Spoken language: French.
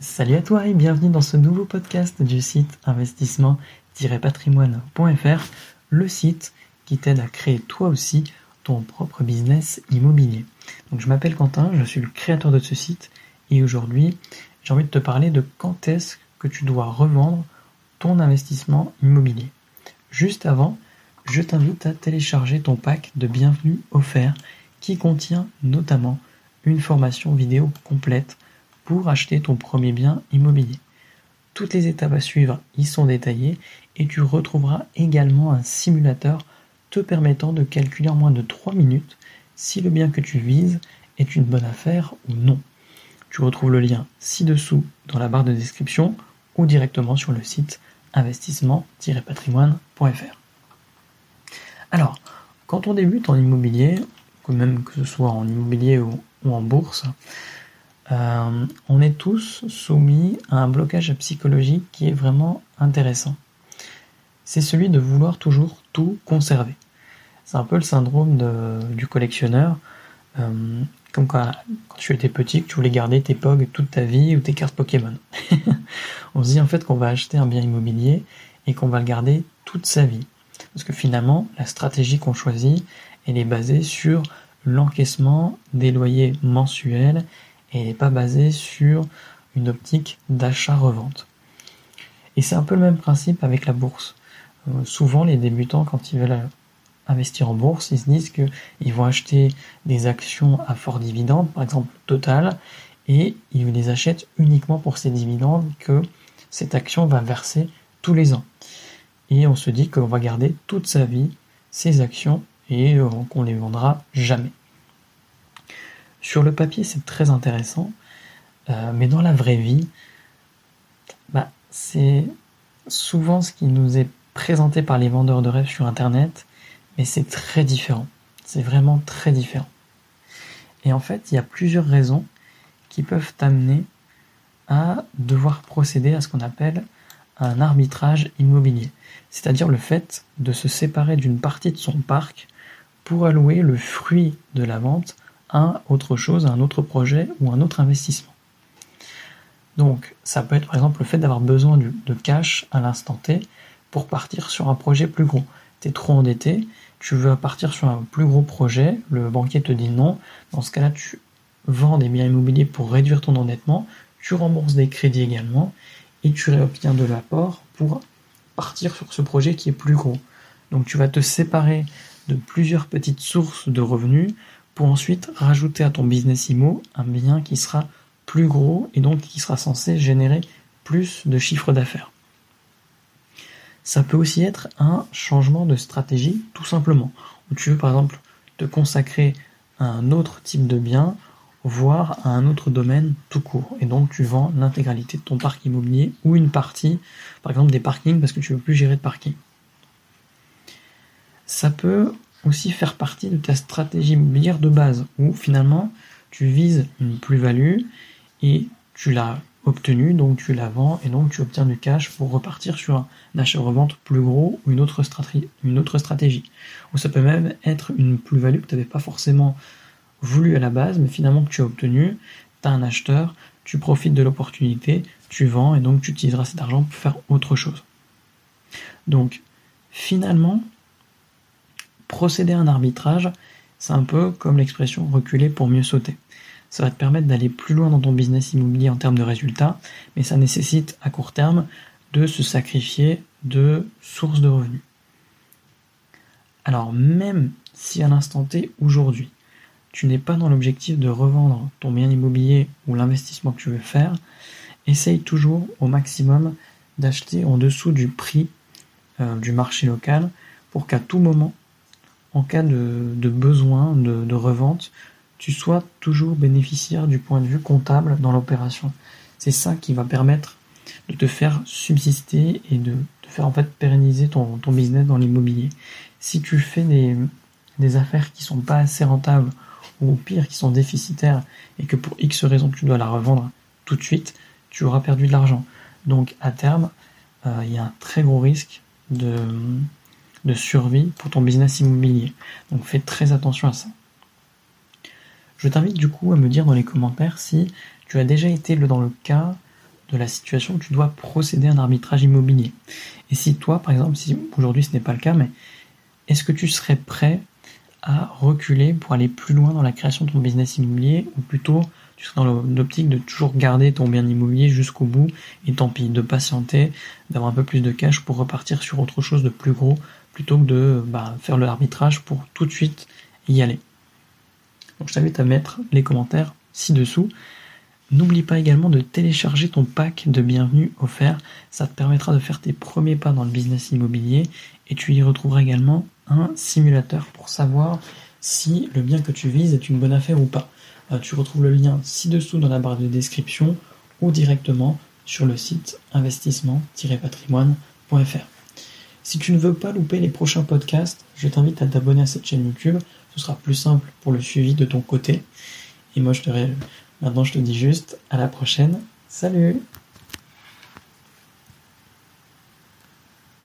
Salut à toi et bienvenue dans ce nouveau podcast du site investissement-patrimoine.fr, le site qui t'aide à créer toi aussi ton propre business immobilier. Donc je m'appelle Quentin, je suis le créateur de ce site et aujourd'hui j'ai envie de te parler de quand est-ce que tu dois revendre ton investissement immobilier. Juste avant, je t'invite à télécharger ton pack de bienvenue offert qui contient notamment une formation vidéo complète pour acheter ton premier bien immobilier. Toutes les étapes à suivre y sont détaillées et tu retrouveras également un simulateur te permettant de calculer en moins de 3 minutes si le bien que tu vises est une bonne affaire ou non. Tu retrouves le lien ci-dessous dans la barre de description ou directement sur le site investissement-patrimoine.fr. Alors, quand on débute en immobilier, même que ce soit en immobilier ou, en bourse, euh, on est tous soumis à un blocage psychologique qui est vraiment intéressant. C'est celui de vouloir toujours tout conserver. C'est un peu le syndrome du collectionneur. Euh, comme quand, tu étais petit, que tu voulais garder tes POG toute ta vie ou tes cartes Pokémon. on se dit en fait qu'on va acheter un bien immobilier et qu'on va le garder toute sa vie. Parce que finalement, la stratégie qu'on choisit, elle est basée sur l'encaissement des loyers mensuels et n'est pas basé sur une optique d'achat-revente. Et c'est un peu le même principe avec la bourse. Euh, souvent, les débutants, quand ils veulent investir en bourse, ils se disent qu'ils vont acheter des actions à fort dividende, par exemple Total, et ils les achètent uniquement pour ces dividendes que cette action va verser tous les ans. Et on se dit qu'on va garder toute sa vie ces actions et euh, qu'on les vendra jamais. Sur le papier, c'est très intéressant, euh, mais dans la vraie vie, bah, c'est souvent ce qui nous est présenté par les vendeurs de rêves sur Internet, mais c'est très différent. C'est vraiment très différent. Et en fait, il y a plusieurs raisons qui peuvent t'amener à devoir procéder à ce qu'on appelle un arbitrage immobilier, c'est-à-dire le fait de se séparer d'une partie de son parc pour allouer le fruit de la vente à autre chose, un autre projet ou un autre investissement. Donc ça peut être par exemple le fait d'avoir besoin de cash à l'instant T pour partir sur un projet plus gros. Tu es trop endetté, tu veux partir sur un plus gros projet, le banquier te dit non, dans ce cas-là tu vends des biens immobiliers pour réduire ton endettement, tu rembourses des crédits également et tu réobtiens de l'apport pour partir sur ce projet qui est plus gros. Donc tu vas te séparer de plusieurs petites sources de revenus pour ensuite rajouter à ton business IMO un bien qui sera plus gros et donc qui sera censé générer plus de chiffre d'affaires. Ça peut aussi être un changement de stratégie tout simplement, où tu veux par exemple te consacrer à un autre type de bien, voire à un autre domaine tout court. Et donc tu vends l'intégralité de ton parc immobilier ou une partie, par exemple des parkings, parce que tu veux plus gérer de parking. Ça peut aussi faire partie de ta stratégie immobilière de base, où finalement tu vises une plus-value et tu l'as obtenue, donc tu la vends et donc tu obtiens du cash pour repartir sur un achat-revente plus gros ou une autre, stratégie, une. Ou ça peut même être une plus-value que tu n'avais pas forcément voulu à la base, mais finalement que tu as obtenu, tu as un acheteur, tu profites de l'opportunité, tu vends et donc tu utiliseras cet argent pour faire autre chose. Donc finalement, procéder à un arbitrage, c'est un peu comme l'expression reculer pour mieux sauter. Ça va te permettre d'aller plus loin dans ton business immobilier en termes de résultats, mais ça nécessite à court terme de se sacrifier de sources de revenus. Alors même si à l'instant T, aujourd'hui, tu n'es pas dans l'objectif de revendre ton bien immobilier ou l'investissement que tu veux faire, essaye toujours au maximum d'acheter en dessous du prix euh, du marché local pour qu'à tout moment en cas de, besoin de, revente, tu sois toujours bénéficiaire du point de vue comptable dans l'opération. C'est ça qui va permettre de te faire subsister et de te faire en fait pérenniser ton, business dans l'immobilier. Si tu fais des, des affaires qui sont pas assez rentables ou au pire qui sont déficitaires et que pour X raison tu dois la revendre tout de suite, tu auras perdu de l'argent. Donc à terme, euh, il y a un très gros risque de, de survie pour ton business immobilier. Donc fais très attention à ça. Je t'invite du coup à me dire dans les commentaires si tu as déjà été dans le cas de la situation, tu dois procéder à un arbitrage immobilier. Et si toi, par exemple, si aujourd'hui ce n'est pas le cas, mais est-ce que tu serais prêt à reculer pour aller plus loin dans la création de ton business immobilier ou plutôt tu serais dans l'optique de toujours garder ton bien immobilier jusqu'au bout et tant pis, de patienter, d'avoir un peu plus de cash pour repartir sur autre chose de plus gros plutôt que de bah, faire le arbitrage pour tout de suite y aller. Donc je t'invite à mettre les commentaires ci-dessous. N'oublie pas également de télécharger ton pack de bienvenue offert. Ça te permettra de faire tes premiers pas dans le business immobilier et tu y retrouveras également un simulateur pour savoir si le bien que tu vises est une bonne affaire ou pas. Euh, tu retrouves le lien ci-dessous dans la barre de description ou directement sur le site investissement-patrimoine.fr. Si tu ne veux pas louper les prochains podcasts, je t'invite à t'abonner à cette chaîne YouTube. Ce sera plus simple pour le suivi de ton côté. Et moi, je te Maintenant, je te dis juste à la prochaine. Salut